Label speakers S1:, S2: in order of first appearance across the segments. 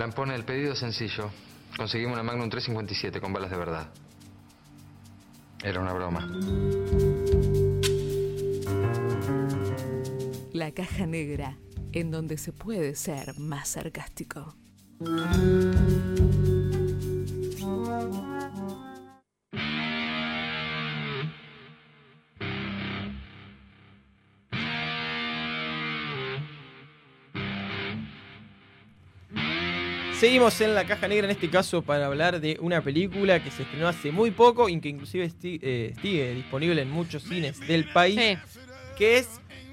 S1: Lampone, el pedido sencillo. Conseguimos una Magnum 357 con balas de verdad. Era una broma.
S2: La caja negra, en donde se puede ser más sarcástico.
S3: Seguimos en la caja negra en este caso para hablar de una película que se estrenó hace muy poco y que inclusive eh, sigue disponible en muchos cines del país,
S4: Sí.
S3: que es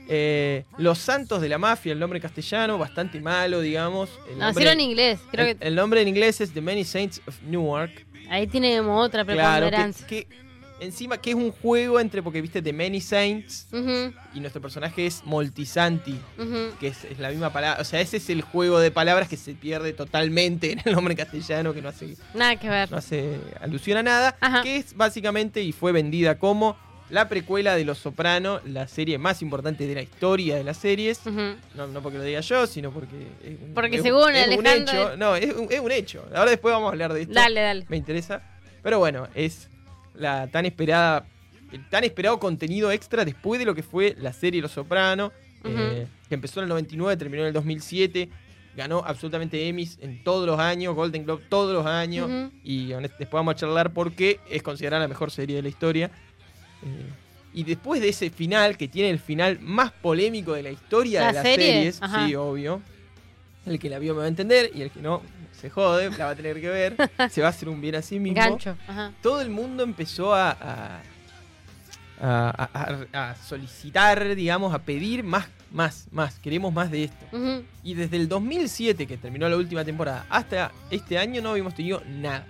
S3: eh, Los Santos de la Mafia, el nombre castellano, bastante malo, digamos. El
S4: No,
S3: nombre,
S4: en inglés. Creo
S3: el,
S4: que
S3: el nombre en inglés es The Many Saints of Newark.
S4: ahí tiene como otra
S3: Claro, que,
S4: preponderancia.
S3: que encima que es un juego entre, porque viste The Many Saints y nuestro personaje es Moltisanti. que es, es la misma palabra. O sea, ese es el juego de palabras que se pierde totalmente en el nombre castellano, que no hace,
S4: Nada que ver.
S3: no hace alusión a nada.
S4: Ajá.
S3: Que es básicamente y fue vendida como la precuela de Los Soprano, la serie más importante de la historia de las series. No, no porque lo diga yo, sino porque. Es
S4: Porque
S3: es
S4: según
S3: es un
S4: Alejandro-
S3: hecho. No, es un, es un hecho. Ahora después vamos a hablar de esto.
S4: Dale, dale.
S3: Me interesa. Pero bueno, es la tan esperada. El tan esperado contenido extra después de lo que fue la serie Los Soprano, eh, que empezó en el 99, terminó en el 2007, ganó absolutamente Emmys en todos los años, Golden Globe todos los años, y honest- después vamos a charlar por qué es considerada la mejor serie de la historia. Eh, y después de ese final, que tiene el final más polémico de la historia
S4: ¿La
S3: de las
S4: serie?
S3: series,
S4: Ajá.
S3: sí, obvio. El que la vio me va a entender y el que no se jode, la va a tener que ver. se va a hacer un bien a sí mismo
S4: Gancho. Ajá.
S3: todo el mundo empezó a, a, a- a- a solicitar, digamos, a pedir más, más, más. Queremos más de esto. Y desde el 2007, que terminó la última temporada, hasta este año no habíamos tenido nada.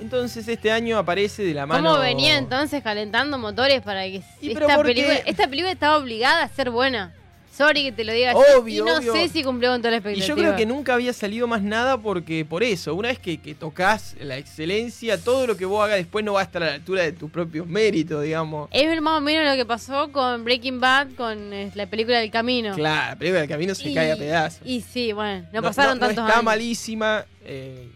S3: Entonces este año aparece de la mano...
S4: ¿Cómo venía entonces calentando motores para que esta
S3: porque-
S4: película, esta película estaba obligada a ser buena? Sorry que te lo diga.
S3: Obvio,
S4: y no
S3: obvio.
S4: sé si cumplió con toda la
S3: Y
S4: expectativa.
S3: yo creo que nunca había salido más nada porque por eso, una vez que, que tocas la excelencia, todo lo que vos hagas después no va a estar a la altura de tu propio mérito, digamos.
S4: Es más o menos lo que pasó con Breaking Bad, con eh, la película del camino.
S3: Claro, la película del camino se
S4: Y-
S3: cae a pedazos.
S4: Y sí, bueno, no, pasaron tantos
S3: está
S4: años.
S3: malísima. eh,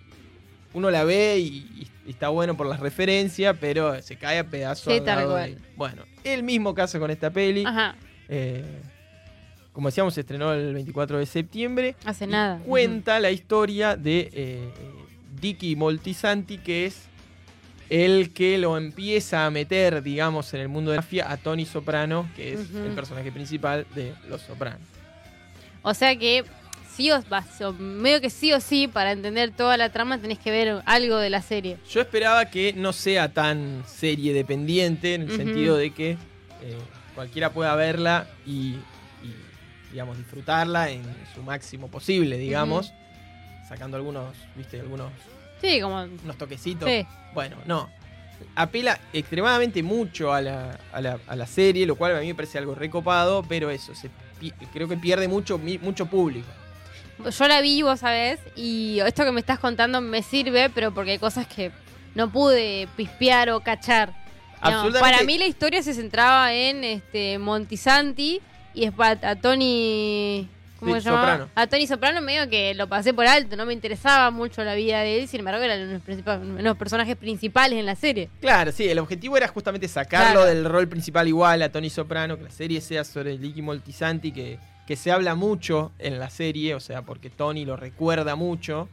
S3: uno la ve y, y está bueno por las referencias, pero se cae a pedazos.
S4: Sí,
S3: al
S4: tal cual.
S3: Bueno, el mismo caso con esta peli.
S4: Ajá,
S3: eh, como decíamos, se estrenó el 24 de septiembre.
S4: hace nada.
S3: Cuenta la historia de eh, Dicky Moltisanti, que es el que lo empieza a meter, digamos, en el mundo de la mafia a Tony Soprano, que es el personaje principal de Los Sopranos.
S4: O sea que sí o, medio que sí o sí, para entender toda la trama tenés que ver algo de la serie.
S3: Yo esperaba que no sea tan serie dependiente, en el sentido de que eh, cualquiera pueda verla y, digamos, disfrutarla en su máximo posible, digamos, sacando algunos, viste, algunos
S4: Sí, como...
S3: unos toquecitos.
S4: Sí.
S3: Bueno, no. Apela extremadamente mucho a la, a, la, a la serie, lo cual a mí me parece algo recopado, pero eso, se creo que pierde mucho, mucho público.
S4: Yo la vi, vos sabés, y esto que me estás contando me sirve, pero porque hay cosas que no pude pispear o cachar.
S3: Absolutamente.
S4: para mí la historia se centraba en este Montisanti y es pa- a Tony... ¿Cómo
S3: Sí,
S4: se llamaba?
S3: Soprano.
S4: A Tony Soprano medio que lo pasé por alto, no me interesaba mucho la vida de él, sin embargo eran los, principales- los personajes principales en la serie.
S3: Claro, sí, el objetivo era justamente sacarlo
S4: Claro.
S3: del rol principal igual a Tony Soprano, que la serie sea sobre Licky Moltisanti, que, que se habla mucho en la serie, o sea, porque Tony lo recuerda mucho,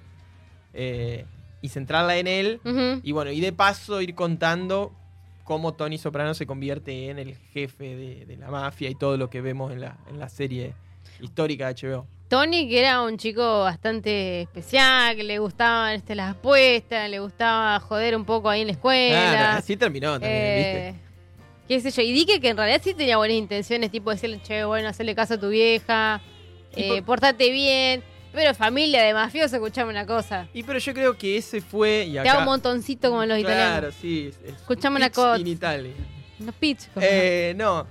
S3: eh, y centrarla en él, y bueno, y de paso ir contando cómo Tony Soprano se convierte en el jefe de, de la mafia y todo lo que vemos en la, en la serie histórica de HBO.
S4: Tony, que era un chico bastante especial, que le gustaban este, las apuestas, le gustaba joder un poco ahí en la escuela.
S3: Claro, así terminó también,
S4: Eh, qué sé yo. Y Dique que en realidad sí tenía buenas intenciones, tipo decirle, che, bueno, hacerle caso a tu vieja, eh,
S3: por-
S4: portate bien. Pero familia de mafioso, escuchame una cosa.
S3: Y pero yo creo que ese fue... Y
S4: Te hago un montoncito como los
S3: Claro,
S4: italianos.
S3: sí. es-
S4: Escuchame una cosa.
S3: In Italy.
S4: Unos pichos.
S3: Eh, no.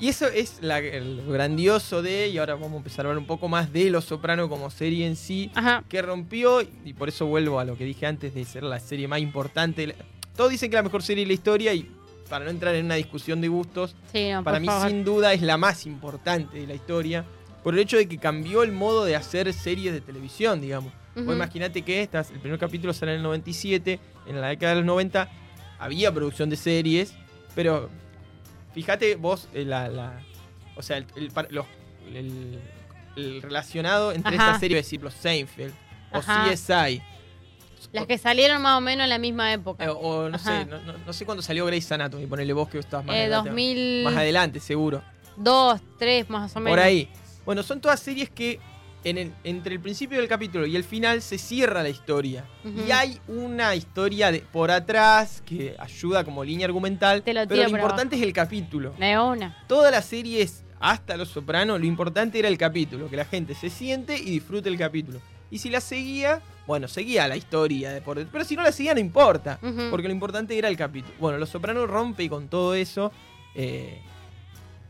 S3: Y eso es la- el grandioso de, y ahora vamos a empezar a hablar un poco más de Los Soprano como serie en sí,
S4: Ajá.
S3: que rompió, y por eso vuelvo a lo que dije antes de ser la serie más importante. Todos dicen que es la mejor serie de la historia, y para no entrar en una discusión de gustos,
S4: Sí, no,
S3: para mí
S4: favor.
S3: sin duda es la más importante de la historia, por el hecho de que cambió el modo de hacer series de televisión, digamos. Vos
S4: Ujú.
S3: imaginate que estas, el primer capítulo sale en el 97, en la década de los 90 había producción de series, pero fíjate vos eh, la, la- o sea, el, los- el- el relacionado entre
S4: Ajá.
S3: estas series, por ejemplo, Seinfeld o
S4: Ajá.
S3: CSI.
S4: Las que salieron más o menos en la misma época.
S3: Eh, o no
S4: Ajá.
S3: sé, no, no- no sé cuándo salió Grey's Anatomy, ponele vos que estás más,
S4: Eh,
S3: adelante,
S4: 2002,
S3: más adelante, seguro.
S4: 3 más o menos.
S3: Por ahí. Bueno, son todas series que en el- entre el principio del capítulo y el final se cierra la historia. Y hay una historia de, por atrás que ayuda como línea argumental.
S4: Te lo
S3: pero lo
S4: por
S3: importante es el capítulo.
S4: De una.
S3: Todas las series, hasta Los Sopranos, lo importante era el capítulo. Que la gente se siente y disfrute el capítulo. Y si la seguía, bueno, seguía la historia. De por, pero si no la seguía, no importa. Porque lo importante era el capítulo. Bueno, Los Sopranos rompe con todo eso. eh,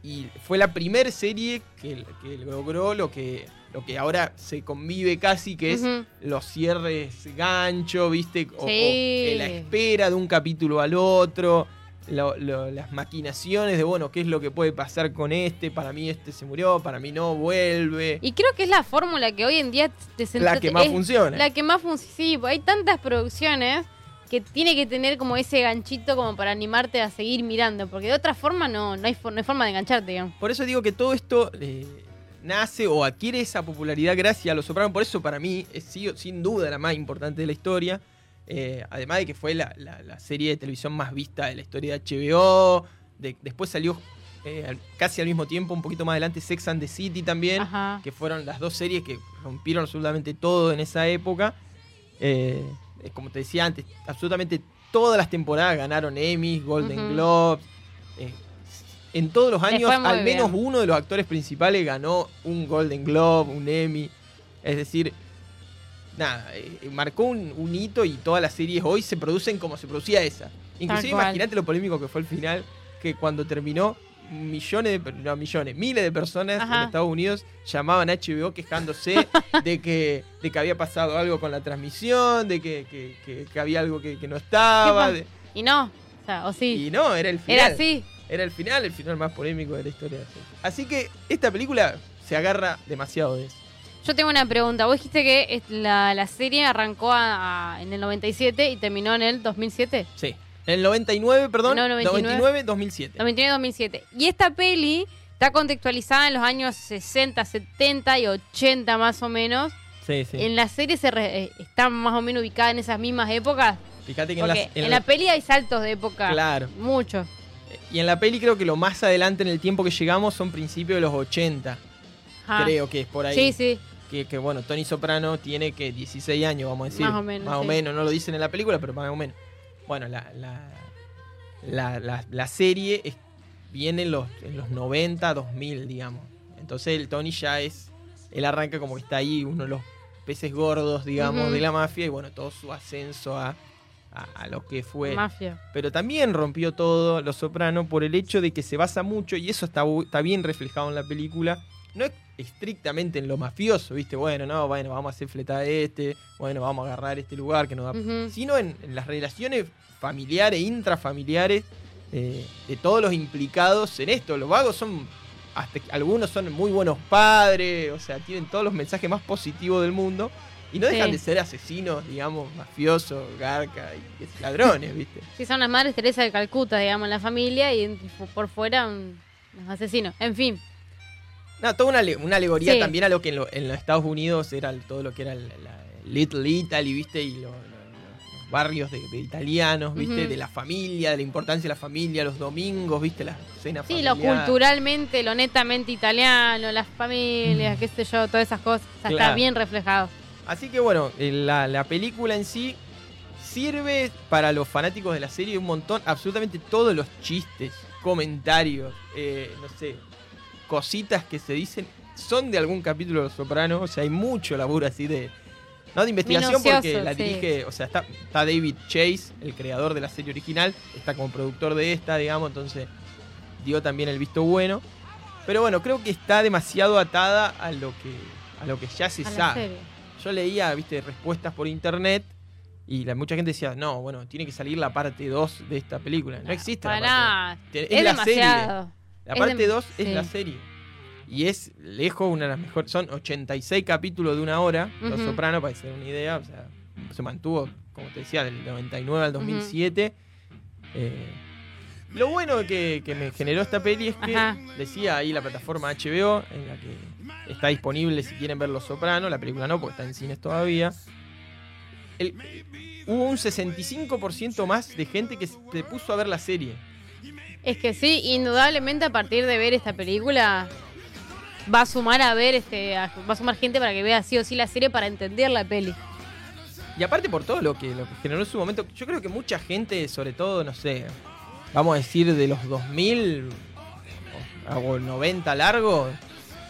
S3: y fue la primera serie que, que logró lo que, lo que ahora se convive casi, que es los cierres gancho, ¿viste? O,
S4: Sí.
S3: eh, la espera de un capítulo al otro. lo- lo- las maquinaciones de, bueno, qué es lo que puede pasar con este. Para mí este se murió, para mí no, vuelve.
S4: Y creo que es la fórmula que hoy en día te
S3: la que más funciona.
S4: La que más funciona. Sí, hay tantas producciones que tiene que tener como ese ganchito como para animarte a seguir mirando. Porque de otra forma no, no, hay, for- no hay forma de engancharte, digamos.
S3: Por eso digo que todo esto eh, nace o adquiere esa popularidad gracias a Los Sopranos. Por eso para mí es sin duda la más importante de la historia. Eh, además de que fue la, la- la serie de televisión más vista de la historia de HBO. De- después salió eh, casi al mismo tiempo, un poquito más adelante, Sex and the City también.
S4: Ajá.
S3: Que fueron las dos series que rompieron absolutamente todo en esa época. Eh, eh, como te decía antes, absolutamente todas las temporadas ganaron Emmys, Golden
S4: Ujú.
S3: Globes. eh, en todos los años, al menos
S4: bien.
S3: uno de los actores principales ganó un Golden Globe, un Emmy. Es decir, nada, eh, marcó un, un hito y todas las series hoy se producen como se producía esa. Inclusive imagínate lo polémico que fue el final, que cuando terminó, millones de, no, millones, miles de personas
S4: Ajá.
S3: en Estados Unidos llamaban a HBO quejándose de que, de que había pasado algo con la transmisión, de que, que- que- que había algo que, no estaba. de-
S4: Y no. O sea, o sí.
S3: y no, era el final.
S4: Era así.
S3: Era el final, el final más polémico de la historia. Así que esta película se agarra demasiado de eso.
S4: Yo tengo una pregunta. Vos dijiste que la, la serie arrancó a- a- en el 97 y terminó en el 2007.
S3: Sí. En el 99, perdón.
S4: No, 99.
S3: 99, 2007.
S4: 99-2007. Y esta peli está contextualizada en los años 60, 70 y 80 más o menos.
S3: Sí, sí.
S4: En la serie se re- eh, está más o menos ubicada en esas mismas épocas.
S3: Fíjate que en, las-
S4: en,
S3: en
S4: la
S3: la-
S4: peli hay saltos de época.
S3: Claro.
S4: Muchos.
S3: Y en la peli creo que lo más adelante en el tiempo que llegamos son principios de los 80.
S4: Ajá.
S3: Creo que es por ahí.
S4: Sí, sí.
S3: Que, que, bueno, Tony Soprano tiene que 16 años, vamos a decir.
S4: Más o menos,
S3: Más o menos, no lo dicen en la película, pero más o menos. Bueno, la, la, la, la- la serie es- viene en los, en los 90, 2000, digamos. Entonces el Tony ya es. Él arranca como que está ahí, uno de los peces gordos, digamos, de la mafia, y bueno, todo su ascenso a, a, a lo que fue
S4: Mafia.
S3: pero también rompió todo Los Soprano por el hecho de que se basa mucho, y eso está, está bien reflejado en la película, no es estrictamente en lo mafioso, ¿viste? Bueno, no, bueno, vamos a hacer fleta de este, bueno, vamos a agarrar este lugar que nos da...
S4: Ujú.
S3: Sino en, en las relaciones familiares, intrafamiliares, eh, de todos los implicados en esto. Los vagos son, hasta algunos son muy buenos padres, o sea, tienen todos los mensajes más positivos del mundo. Y no dejan
S4: Sí.
S3: de ser asesinos, digamos, mafiosos, garca y ladrones, ¿viste?
S4: Sí, son las madres Teresa de Calcuta, digamos, en la familia y por fuera un asesino. En fin.
S3: No, toda una, una alegoría
S4: Sí.
S3: también a lo que en, lo- en los Estados Unidos era todo lo que era la Little Italy, ¿viste? Y lo- lo- lo- los barrios de, de italianos, ¿viste? De la familia, de la importancia de la familia, los domingos, ¿viste? Las cenas
S4: Sí, lo culturalmente, lo netamente italiano, las familias, qué sé yo, todas esas cosas. O sea, está bien reflejado.
S3: Así que bueno, eh, la, la película en sí sirve para los fanáticos de la serie un montón. Absolutamente todos los chistes, comentarios, eh, no sé, cositas que se dicen son de algún capítulo de Los Sopranos. O sea, hay mucho laburo así de. No de investigación porque la
S4: sí.
S3: dirige, o sea, está, está David Chase, el creador de la serie original, está como productor de esta, digamos, entonces dio también el visto bueno. Pero bueno, creo que está demasiado atada a lo que, a lo que ya se
S4: A la
S3: sabe. Yo leía, viste, respuestas por internet y la, mucha gente decía, no, bueno, tiene que salir la parte 2 de esta película. No existe la
S4: Para
S3: parte
S4: nada.
S3: 2. Es,
S4: Es
S3: la serie. La
S4: Es
S3: parte
S4: dem-
S3: 2 es
S4: sí.
S3: la serie. Y es lejos una de las mejores. Son 86 capítulos de una hora. Los. Sopranos, para den una idea. O sea, se mantuvo, como te decía, del 99 al 2007. Eh, lo bueno que, que me generó esta peli es que
S4: Ajá.
S3: decía ahí la plataforma HBO, en la que está disponible si quieren ver Los Sopranos. La película no, porque está en cines todavía. El- hubo un 65% más de gente que se puso a ver la serie.
S4: Es que sí, indudablemente a partir de ver esta película va a sumar a ver este a- va a sumar gente para que vea sí o sí la serie para entender la peli.
S3: Y aparte por todo lo que, lo que generó en su momento, yo creo que mucha gente, sobre todo, no sé, vamos a decir de los 2000 o, o 90 largo,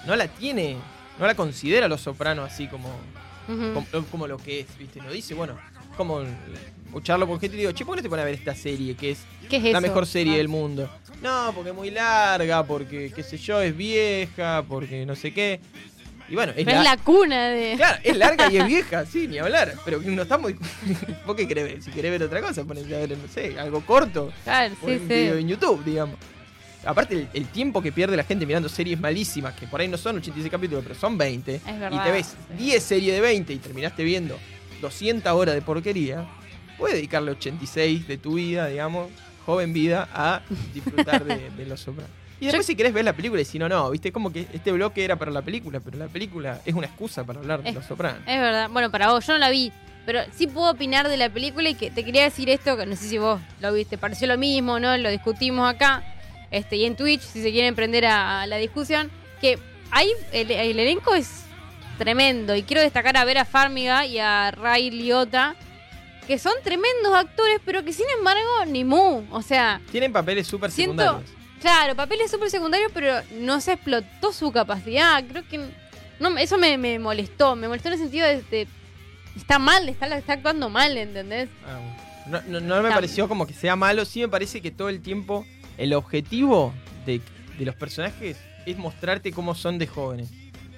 S3: no la tiene, no la considera Los Sopranos así como, como, como lo que es, ¿viste? No dice, bueno, como escucharlo por gente y digo, che, ¿por qué no te pones a ver esta serie que es
S4: ¿Qué es
S3: la
S4: eso?
S3: mejor serie
S4: Ah.
S3: del mundo? No, porque es muy larga, porque, qué sé yo, es vieja, porque no sé qué. Y bueno, es,
S4: Pero es
S3: la-
S4: cuna de.
S3: Claro, es larga y es vieja, sí, ni hablar. Pero no estamos. ¿Vos qué querés ver? Si querés ver otra cosa, ponete a ver, no sé, algo corto.
S4: Claro, sí,
S3: un video
S4: sí.
S3: en YouTube, digamos. Aparte, el, el tiempo que pierde la gente mirando series malísimas, que por ahí no son 86 capítulos, pero son 20,
S4: Es
S3: y
S4: verdad.
S3: te ves
S4: sí.
S3: 10 series de 20 y terminaste viendo 200 horas de porquería, puedes dedicarle 86 de tu vida, digamos, joven vida, a disfrutar de, de Los Sopranos. Y después, si querés ver la película, y si no, no, viste, como que este bloque era para la película, pero la película es una excusa para hablar de
S4: Es-
S3: Los Sopranos.
S4: Es verdad. Bueno, para vos, yo no la vi. Pero sí puedo opinar de la película y que te quería decir esto, que no sé si vos lo viste, pareció lo mismo, ¿no? Lo discutimos acá. Este, y en Twitch, si se quieren prender a, a la discusión, que ahí el, el elenco es tremendo. Y quiero destacar a Vera Farmiga y a Ray Liotta, que son tremendos actores, pero que sin embargo, ni mu. O sea,
S3: Tienen papeles súper secundarios.
S4: Claro, papeles súper secundarios, pero no se explotó su capacidad. Creo que. No, eso me, me molestó. Me molestó en el sentido de. de- está mal, está, está actuando mal, ¿entendés?
S3: Ah, no, no- no me
S4: Está-
S3: pareció como que sea malo, sí me parece que todo el tiempo el objetivo de, de los personajes es mostrarte cómo son de jóvenes.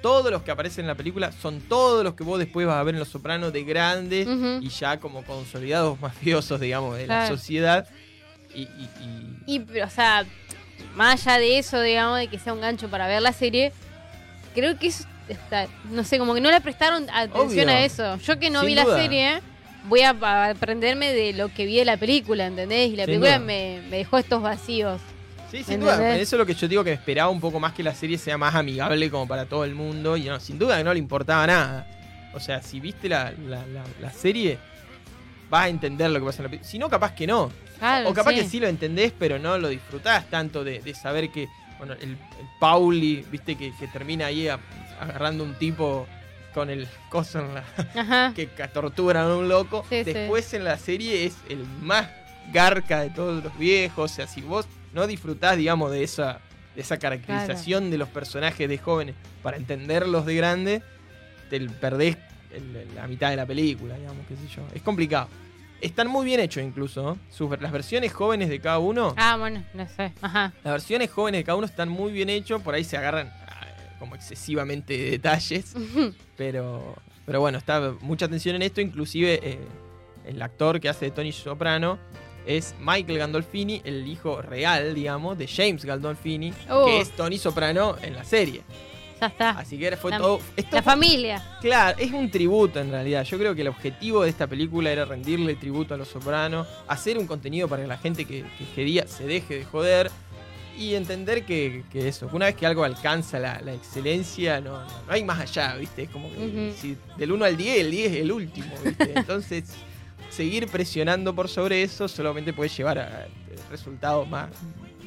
S3: Todos los que aparecen en la película son todos los que vos después vas a ver en Los Sopranos de grandes y ya como consolidados mafiosos, digamos, de la sociedad. Y, y- y-
S4: Y, o sea, más allá de eso, digamos, de que sea un gancho para ver la serie, creo que eso está. No sé, como que no le prestaron atención
S3: Obvio.
S4: a eso. Yo que no
S3: Sin
S4: vi
S3: duda.
S4: la serie. Voy a aprenderme de lo que vi de la película, ¿entendés? Y la
S3: Sin
S4: película me dejó estos vacíos.
S3: Sí, sin duda. Eso es lo que yo digo que esperaba un poco más que la serie sea más amigable como para todo el mundo. Y no, sin duda que no le importaba nada. O sea, si viste la, la- la- la serie, vas a entender lo que pasa en la película. Si no, capaz que no.
S4: Claro,
S3: o capaz
S4: sí.
S3: que sí lo entendés, pero no lo disfrutás tanto de, de saber que, bueno, el, el Pauli, viste, que, que termina ahí a- agarrando un tipo con el coso en la,
S4: Ajá.
S3: que torturan a un loco.
S4: Sí, sí.
S3: Después en la serie es el más garca de todos los viejos. O sea, si vos no disfrutás, digamos, de esa, de esa caracterización de los personajes de jóvenes para entenderlos de grande, te perdés el- la mitad de la película, digamos, qué sé yo. Es complicado. Están muy bien hechos incluso, ¿no? Sus- las versiones jóvenes de cada uno,
S4: Ah, bueno, no sé. Ajá.
S3: las versiones jóvenes de cada uno están muy bien hechos, por ahí se agarran ah, como excesivamente de detalles. Pero, pero bueno, está mucha atención en esto. Inclusive eh, el actor que hace de Tony Soprano es Michael Gandolfini, el hijo real, digamos, de James Gandolfini,
S4: Oh.
S3: que es Tony Soprano en la serie.
S4: Ya está.
S3: Así que fue
S4: La-
S3: todo... esto
S4: La familia.
S3: Claro, es un tributo en realidad. Yo creo que el objetivo de esta película era rendirle tributo a los sopranos, hacer un contenido para que la gente que, que quería se deje de joder y entender que, que eso, una vez que algo alcanza la, la excelencia, no, no, no hay más allá, ¿viste? Es como que si del 1 al 10, el 10 es el último, ¿viste? Entonces, seguir presionando por sobre eso solamente puede llevar a resultados más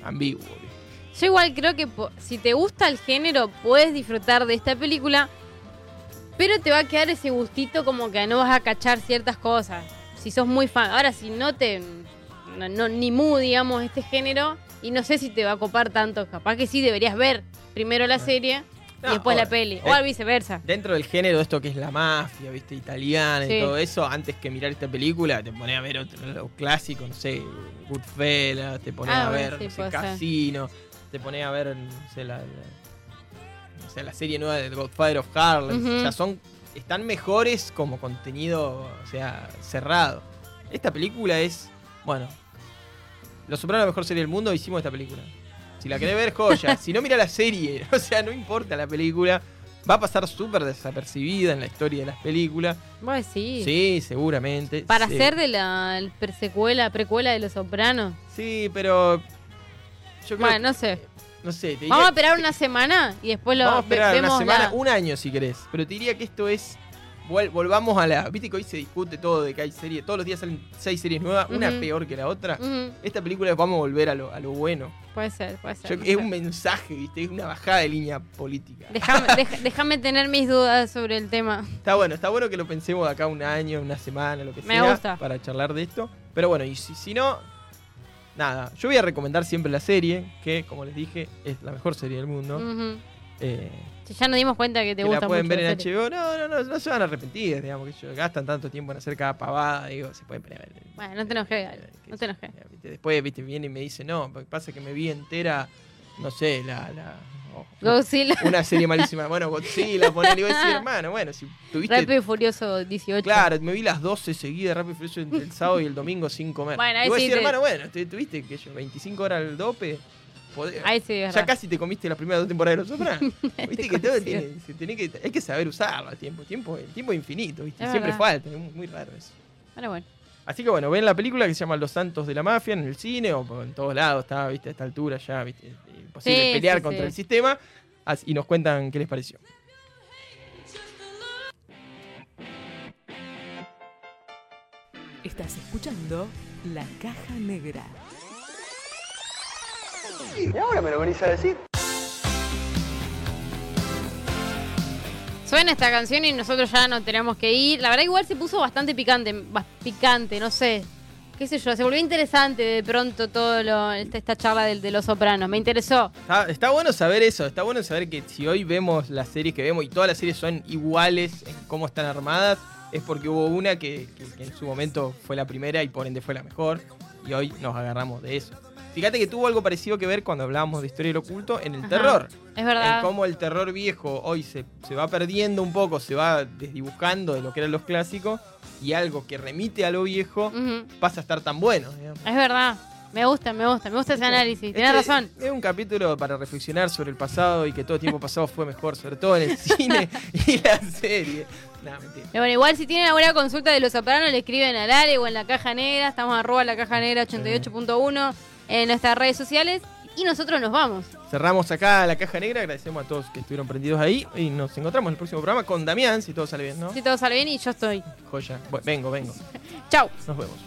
S3: ambiguos.
S4: Yo igual creo que si te gusta el género, puedes disfrutar de esta película, pero te va a quedar ese gustito como que no vas a cachar ciertas cosas. Si sos muy fan. Ahora, si no te. No, no- ni mu, digamos, este género, y no sé si te va a copar tanto. Capaz que sí deberías ver primero la serie
S3: No,
S4: y después la peli. O al viceversa.
S3: Dentro del género de esto que es la mafia, ¿viste? Italiana
S4: Sí.
S3: y todo eso, antes que mirar esta película, te pones a ver otro, los clásicos, no sé, Goodfellas, te pones
S4: Ah,
S3: a ver,
S4: sí,
S3: no sé. Casino, te pones a ver, no sé, la, serie nueva de The Godfather of Harlem.
S4: Ujú.
S3: O sea, son, están mejores como contenido, o sea, cerrado. Esta película es, bueno, Los Sopranos la mejor serie del mundo, hicimos esta película. Si la querés ver, joya. si no, mira la serie. O sea, no importa la película. Va a pasar súper desapercibida en la historia de las películas.
S4: Vos sí.
S3: Sí, seguramente.
S4: Para
S3: Sí.
S4: ser de la secuela, precuela de Los Sopranos.
S3: Sí, pero. Yo creo
S4: Bueno, no sé.
S3: No sé, te
S4: Vamos a esperar una semana y después lo
S3: Vamos a esperar una semana,
S4: la-
S3: un año si querés. Pero te diría que esto es. Vol- volvamos a la. Viste que hoy se discute todo de que hay series. Todos los días salen seis series nuevas, una peor que la otra. Esta película vamos a volver a lo, a lo bueno.
S4: Puede ser, puede ser.
S3: Yo- es un mensaje, ¿viste? Es una bajada de línea política.
S4: Déjame, tener mis dudas sobre el tema.
S3: Está bueno, está bueno que lo pensemos de acá un año, una semana, lo que
S4: Me
S3: sea.
S4: gusta.
S3: Para charlar de esto. Pero bueno, y si, si no. Nada, yo voy a recomendar siempre la serie, que como les dije, es la mejor serie del mundo.
S4: Ujú.
S3: Eh,
S4: ya nos dimos cuenta que te
S3: que
S4: gusta
S3: la pueden
S4: mucho
S3: ver en. HBO. No, no, no, no se van a arrepentir, digamos, que ellos gastan tanto tiempo en hacer cada pavada, digo, se pueden poner.
S4: Bueno, no te enojes, no te enojes.
S3: Después, viste, viene y me dice, no, pasa que me vi entera, no sé, la... la oh,
S4: Godzilla,
S3: una serie malísima. Bueno, Godzilla, poner y voy a decir, hermano, bueno, si tuviste...
S4: Rápido y Furioso 18.
S3: Claro, me vi las 12 seguidas, rápido y furioso, entre el sábado y el domingo sin comer.
S4: Bueno, ahí
S3: y voy a
S4: sí
S3: decir,
S4: te-
S3: hermano, bueno, te- tuviste que yo, 25 horas al dope, podés-
S4: sí,
S3: ya
S4: verdad.
S3: casi te comiste las primeras dos temporadas de Los Sopranos. Viste
S4: Te
S3: que todo
S4: conocí.
S3: tiene, se tiene que, hay que saber usarlo al tiempo. tiempo. El tiempo es infinito, ¿viste?
S4: Es
S3: Siempre
S4: verdad.
S3: falta, es muy, muy raro eso.
S4: Bueno.
S3: Así que bueno, ven la película que se llama Los Santos de la Mafia en el cine o en todos lados, está, viste, a esta altura ya, viste, imposible
S4: Sí,
S3: pelear
S4: sí,
S3: contra
S4: sí.
S3: el sistema. Y nos cuentan qué les pareció.
S2: Estás escuchando La Caja Negra.
S5: Y ahora me lo venís a decir.
S4: Suena esta canción y nosotros ya no tenemos que ir. La verdad igual se puso bastante picante, picante, no sé. Qué sé yo, se volvió interesante de pronto todo lo, esta, esta charla del- de, los sopranos. Me interesó.
S3: Está, está bueno saber eso, está bueno saber que si hoy vemos las series que vemos y todas las series son iguales en cómo están armadas, es porque hubo una que, que- que en su momento fue la primera y por ende fue la mejor, y hoy nos agarramos de eso. Fíjate que tuvo algo parecido que ver cuando hablábamos de historia del oculto en el
S4: Ajá.
S3: terror.
S4: Es verdad.
S3: En cómo el terror viejo hoy se, se va perdiendo un poco, se va desdibujando de lo que eran los clásicos, y algo que remite a lo viejo pasa a estar tan bueno. digamos.
S4: Es verdad. Me gusta, me gusta, me gusta ese análisis. Tienes
S3: Este
S4: razón.
S3: Es un capítulo para reflexionar sobre el pasado y que todo tiempo pasado fue mejor, sobre todo en el cine y la serie. No, mentira.
S4: Pero bueno, igual si tienen alguna consulta de los sopranos, le escriben al Ale o en la caja negra. Estamos arroba la caja negra 88.1 en nuestras redes sociales y nosotros nos vamos.
S3: Cerramos acá la caja negra, agradecemos a todos que estuvieron prendidos ahí y nos encontramos en el próximo programa con Damián, si todo sale bien, ¿no?
S4: Si todo sale bien y yo estoy.
S3: Joya, vengo, vengo.
S4: Chau.
S3: Nos vemos.